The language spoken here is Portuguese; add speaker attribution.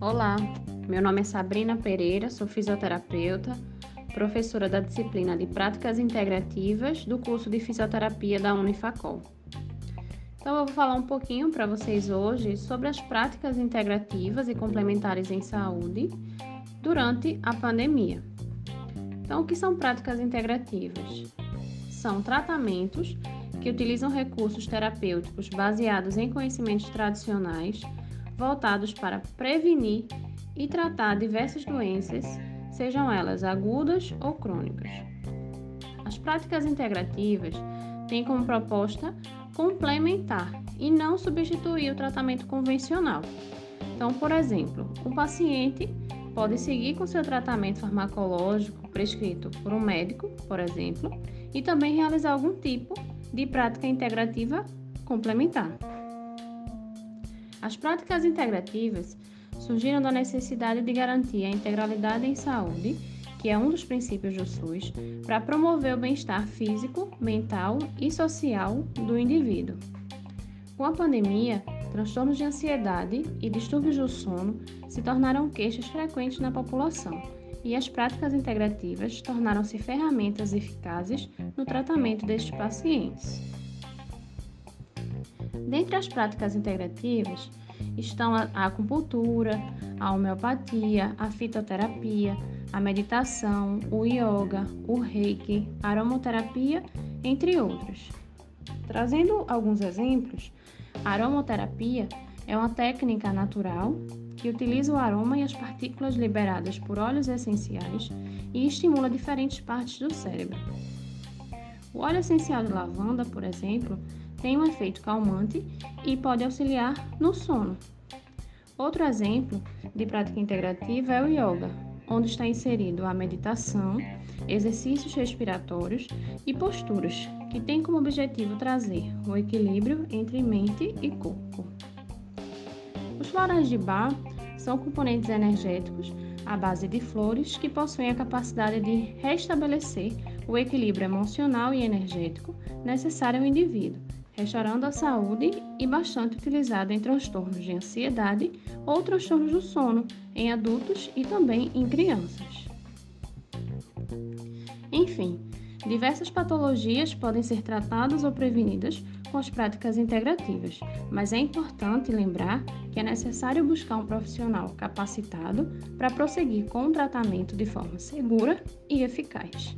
Speaker 1: Olá, meu nome é Sabrina Pereira, sou fisioterapeuta, professora da disciplina de Práticas Integrativas do curso de Fisioterapia da Unifacol. Então, eu vou falar um pouquinho para vocês hoje sobre as práticas integrativas e complementares em saúde durante a pandemia. Então, o que são práticas integrativas? São tratamentos que utilizam recursos terapêuticos baseados em conhecimentos tradicionais voltados para prevenir e tratar diversas doenças, sejam elas agudas ou crônicas. As práticas integrativas têm como proposta complementar e não substituir o tratamento convencional. Então, por exemplo, o paciente pode seguir com seu tratamento farmacológico prescrito por um médico, por exemplo, e também realizar algum tipo de prática integrativa complementar. As práticas integrativas surgiram da necessidade de garantir a integralidade em saúde, que é um dos princípios do SUS, para promover o bem-estar físico, mental e social do indivíduo. Com a pandemia, transtornos de ansiedade e distúrbios do sono se tornaram queixas frequentes na população e as práticas integrativas tornaram-se ferramentas eficazes no tratamento destes pacientes. Dentre as práticas integrativas estão a acupuntura, a homeopatia, a fitoterapia, a meditação, o yoga, o reiki, a aromoterapia, entre outros. Trazendo alguns exemplos, a aromoterapia é uma técnica natural que utiliza o aroma e as partículas liberadas por óleos essenciais e estimula diferentes partes do cérebro. O óleo essencial de lavanda, por exemplo, tem um efeito calmante e pode auxiliar no sono. Outro exemplo de prática integrativa é o yoga, onde está inserido a meditação, exercícios respiratórios e posturas, que tem como objetivo trazer o equilíbrio entre mente e corpo. Os florais de bar são componentes energéticos à base de flores que possuem a capacidade de restabelecer o equilíbrio emocional e energético necessário ao indivíduo, restaurando a saúde e bastante utilizado em transtornos de ansiedade ou transtornos do sono em adultos e também em crianças. Enfim, diversas patologias podem ser tratadas ou prevenidas com as práticas integrativas, mas é importante lembrar que é necessário buscar um profissional capacitado para prosseguir com o tratamento de forma segura e eficaz.